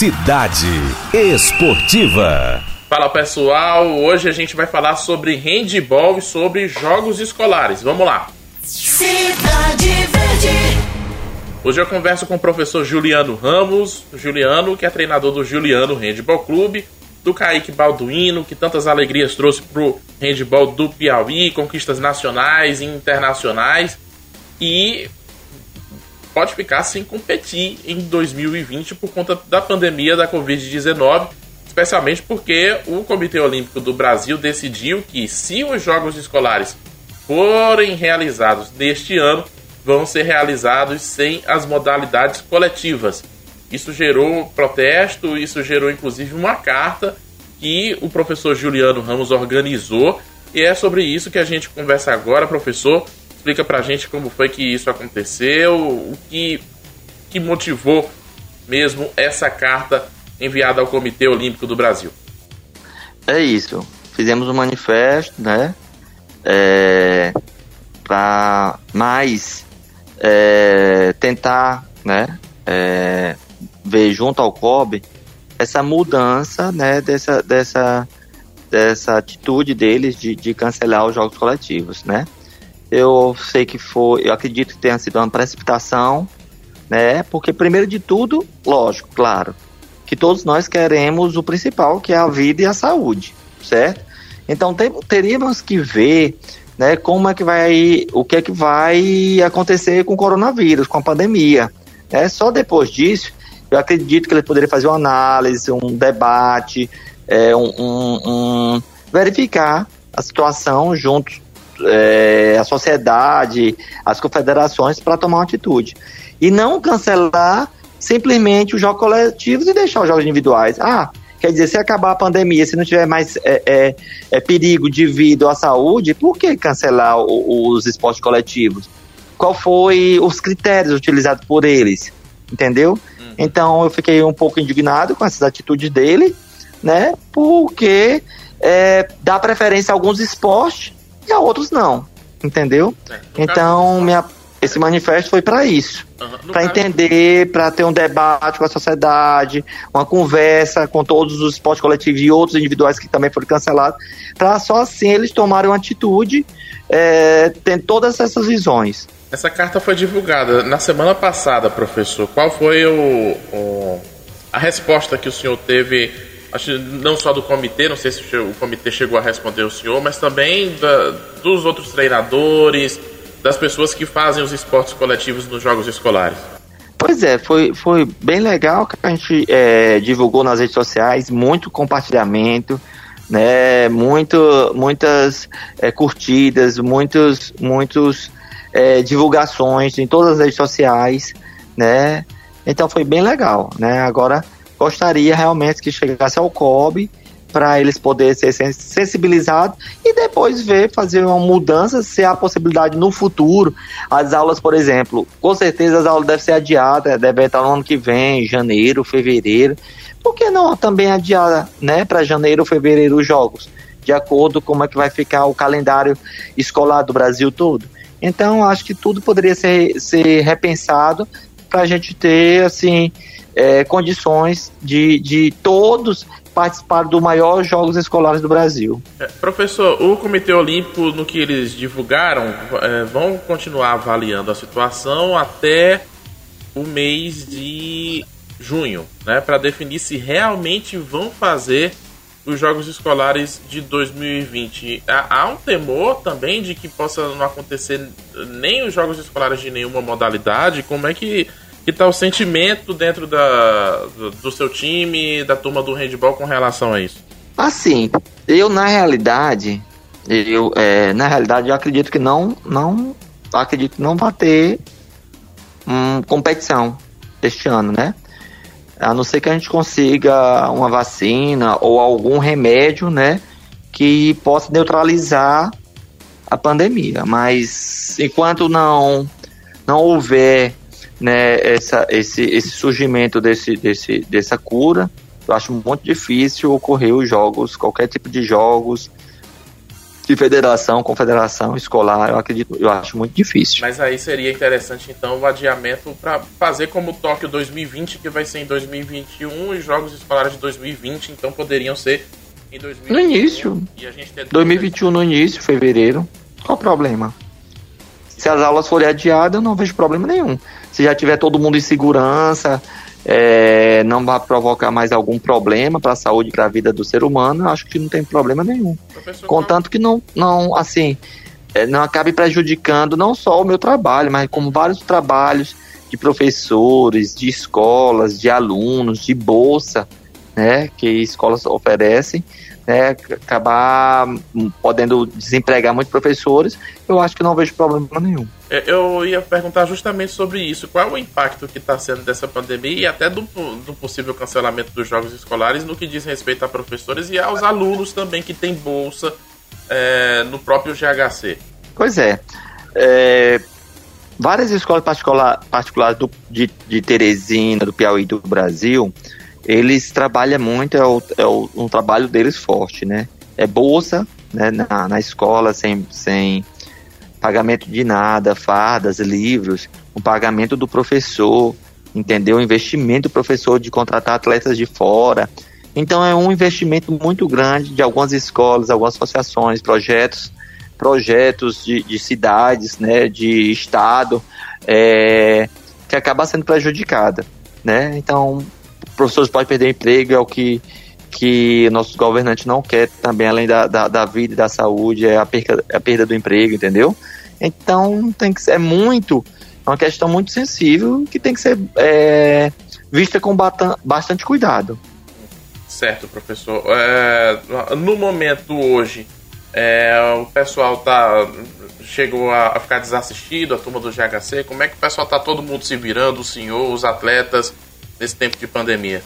Cidade Esportiva. Fala pessoal, hoje a gente vai falar sobre handball e sobre jogos escolares. Vamos lá. Cidade Verde. Hoje eu converso com o professor Juliano Ramos, Juliano que é treinador do Juliano Handball Clube, do Kaique Balduino, que tantas alegrias trouxe pro handball do Piauí, conquistas nacionais e internacionais. E pode ficar sem competir em 2020 por conta da pandemia da Covid-19, especialmente porque o Comitê Olímpico do Brasil decidiu que se os Jogos Escolares forem realizados neste ano, vão ser realizados sem as modalidades coletivas. Isso gerou protesto, isso gerou inclusive uma carta que o professor Juliano Ramos organizou. E é sobre isso que a gente conversa agora, professor. Explica pra gente como foi que isso aconteceu, o que, que motivou mesmo essa carta enviada ao Comitê Olímpico do Brasil. É isso. Fizemos um manifesto, né? É, para mais é, tentar, né? É, ver junto ao COB essa mudança, né? Dessa, dessa, dessa atitude deles de, de cancelar os jogos coletivos, né? Eu sei que foi, eu acredito que tenha sido uma precipitação, né? Porque primeiro de tudo, lógico, claro, que todos nós queremos o principal, que é a vida e a saúde, certo? Então tem, teríamos que ver, né, como é que vai, o que é que vai acontecer com o coronavírus, com a pandemia. Né? Só depois disso, eu acredito que ele poderia fazer uma análise, um debate, é, um, um, um verificar a situação junto é, a sociedade, as confederações para tomar uma atitude. E não cancelar simplesmente os jogos coletivos e deixar os jogos individuais. Ah, quer dizer, se acabar a pandemia, se não tiver mais é, é, é perigo de vida ou à saúde, por que cancelar o, os esportes coletivos? Qual foi os critérios utilizados por eles? Entendeu? Uhum. Então eu fiquei um pouco indignado com essas atitudes dele, né? Porque é, dá preferência a alguns esportes e a outros não, entendeu? É, então, caso... minha, esse manifesto foi para isso, uhum. para entender, para ter um debate com a sociedade, uma conversa com todos os esportes coletivos e outros individuais que também foram cancelados, para só assim eles tomarem uma atitude, é, tendo todas essas visões. Essa carta foi divulgada na semana passada, professor. Qual foi o, o a resposta que o senhor teve acho não só do comitê, não sei se o comitê chegou a responder o senhor, mas também da, dos outros treinadores, das pessoas que fazem os esportes coletivos nos jogos escolares. Pois é, foi, foi bem legal que a gente é, divulgou nas redes sociais, muito compartilhamento, né, muito, muitas é, curtidas, muitos, muitos é, divulgações em todas as redes sociais, né, então foi bem legal, né, agora gostaria realmente que chegasse ao COB para eles poderem ser sensibilizados e depois ver, fazer uma mudança, se há possibilidade no futuro. As aulas, por exemplo, com certeza as aulas devem ser adiadas, devem estar no ano que vem, janeiro, fevereiro. Por que não também adiar né, para janeiro, fevereiro os jogos? De acordo com como é que vai ficar o calendário escolar do Brasil todo. Então, acho que tudo poderia ser, ser repensado para a gente ter, assim, é, condições de, de todos participar do maior Jogos Escolares do Brasil. É, professor, o Comitê Olímpico, no que eles divulgaram, é, vão continuar avaliando a situação até o mês de junho, né, para definir se realmente vão fazer os Jogos Escolares de 2020. Há um temor também de que possa não acontecer nem os Jogos Escolares de nenhuma modalidade. Como é que que tá o sentimento dentro da, do, do seu time, da turma do handball com relação a isso? Assim, eu na realidade, eu é, na realidade eu acredito que não, não acredito que não vai ter hum, competição este ano, né? A não ser que a gente consiga uma vacina ou algum remédio, né, que possa neutralizar a pandemia. Mas enquanto não não houver né, essa, esse, esse surgimento desse, desse, dessa cura, eu acho muito difícil ocorrer os jogos, qualquer tipo de jogos de federação, confederação escolar, eu acredito, eu acho muito difícil. Mas aí seria interessante então o adiamento para fazer como o Tóquio 2020, que vai ser em 2021, e Jogos Escolares de 2020, então poderiam ser em 2021. No início. E a gente 2021 no início, fevereiro. Qual o problema? Se as aulas forem adiadas, eu não vejo problema nenhum. Se já tiver todo mundo em segurança, é, não vai provocar mais algum problema para a saúde e para a vida do ser humano, acho que não tem problema nenhum. Professor, Contanto que não, não assim, é, não acabe prejudicando não só o meu trabalho, mas como vários trabalhos de professores, de escolas, de alunos, de bolsa, né, que escolas oferecem, né, acabar podendo desempregar muitos professores, eu acho que não vejo problema nenhum. É, eu ia perguntar justamente sobre isso. Qual é o impacto que está sendo dessa pandemia e até do, do, possível cancelamento dos jogos escolares no que diz respeito a professores e aos alunos também que têm bolsa é, no próprio GHC? Pois é. é várias escolas particular, particulares do, de, de Teresina, do Piauí do Brasil, eles trabalham muito, é, o, é o, um trabalho deles forte, né? É bolsa né, na, na escola, sem, sem pagamento de nada, fardas, livros, o pagamento do professor, entendeu? O investimento do professor de contratar atletas de fora. Então é um investimento muito grande de algumas escolas, algumas associações, projetos, projetos de, de cidades, né, de estado, é, que acaba sendo prejudicada, né? Então professores podem perder emprego, é o que, que nossos governantes não quer também, além da, da, da vida e da saúde, é a, perca, é a perda do emprego, entendeu? Então tem que ser é muito, é uma questão muito sensível que tem que ser é, vista com bastante cuidado. Certo, professor. É, no momento hoje, é, o pessoal tá chegou a, a, ficar desassistido, a turma do GHC. Como é que o pessoal tá todo mundo se virando, o senhor, os atletas? Nesse tempo de pandemia?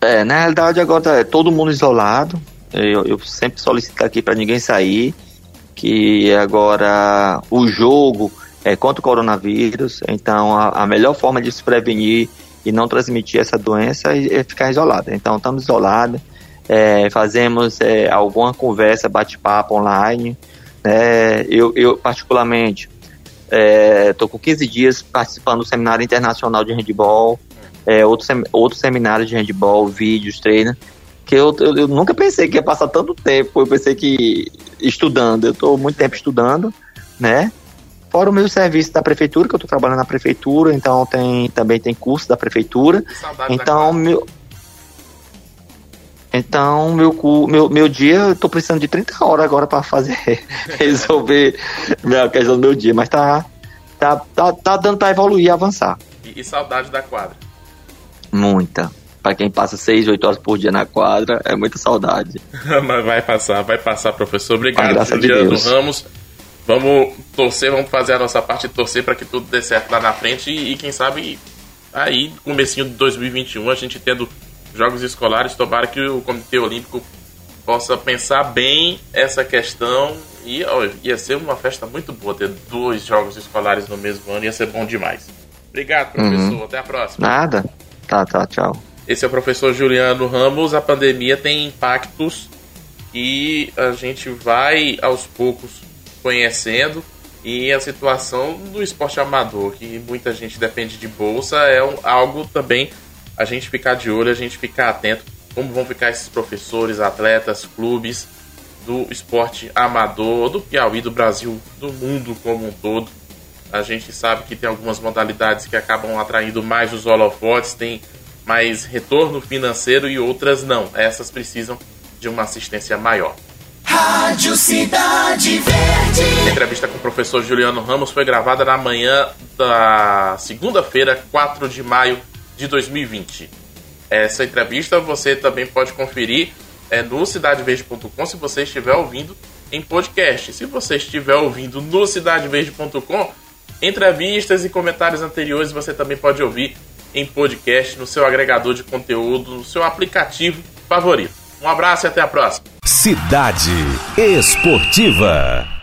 É, na realidade agora é todo mundo isolado. Eu, eu sempre solicito aqui para ninguém sair, que agora o jogo é contra o coronavírus, então a, a melhor forma de se prevenir e não transmitir essa doença é, é ficar isolado. Então estamos isolados, é, fazemos é, alguma conversa, bate-papo online. Né? Eu, eu particularmente estou é, com 15 dias participando do seminário internacional de handball é, outro, sem, outro seminário de handball, vídeos, treino, que eu, eu, eu, nunca pensei que ia passar tanto tempo, eu pensei que estudando, eu estou muito tempo estudando, né? Fora o meu serviço da prefeitura, que eu estou trabalhando na prefeitura, então tem, também tem curso da prefeitura. Então, meu, então, meu, meu, meu dia, eu tô precisando de 30 horas agora para fazer, resolver a questão do meu dia, mas tá, tá, tá, tá dando para evoluir e avançar. E, e saudade da quadra. Muita. Para quem passa 6, 8 horas por dia na quadra, é muita saudade. Mas vai passar, vai passar, professor. Obrigado, ah, Juliano de Ramos. Vamos torcer, vamos fazer a nossa parte de torcer para que tudo dê certo lá na frente e, e quem sabe aí, comecinho de 2021, a gente tendo jogos escolares, tomara que o Comitê Olímpico possa pensar bem essa questão e ó, ia ser uma festa muito boa ter dois jogos escolares no mesmo ano, ia ser bom demais. Obrigado, professor. Uhum. Até a próxima. Nada. Tá, tá, tchau. Esse é o professor Juliano Ramos. A pandemia tem impactos e a gente vai aos poucos conhecendo. E a situação do esporte amador, que muita gente depende de bolsa, é algo também a gente ficar de olho, a gente ficar atento como vão ficar esses professores, atletas, clubes do esporte amador, do Piauí, do Brasil, do mundo como um todo. A gente sabe que tem algumas modalidades que acabam atraindo mais os holofotes, tem mais retorno financeiro e outras não. Essas precisam de uma assistência maior. Rádio Cidade Verde. A entrevista com o professor Juliano Ramos foi gravada na manhã da segunda-feira, 4 de maio de 2020. Essa entrevista você também pode conferir é, no cidadeverde.com se você estiver ouvindo em podcast. Se você estiver ouvindo no cidadeverde.com, Entrevistas e comentários anteriores você também pode ouvir em podcast, no seu agregador de conteúdo, no seu aplicativo favorito. Um abraço e até a próxima. Cidade Esportiva.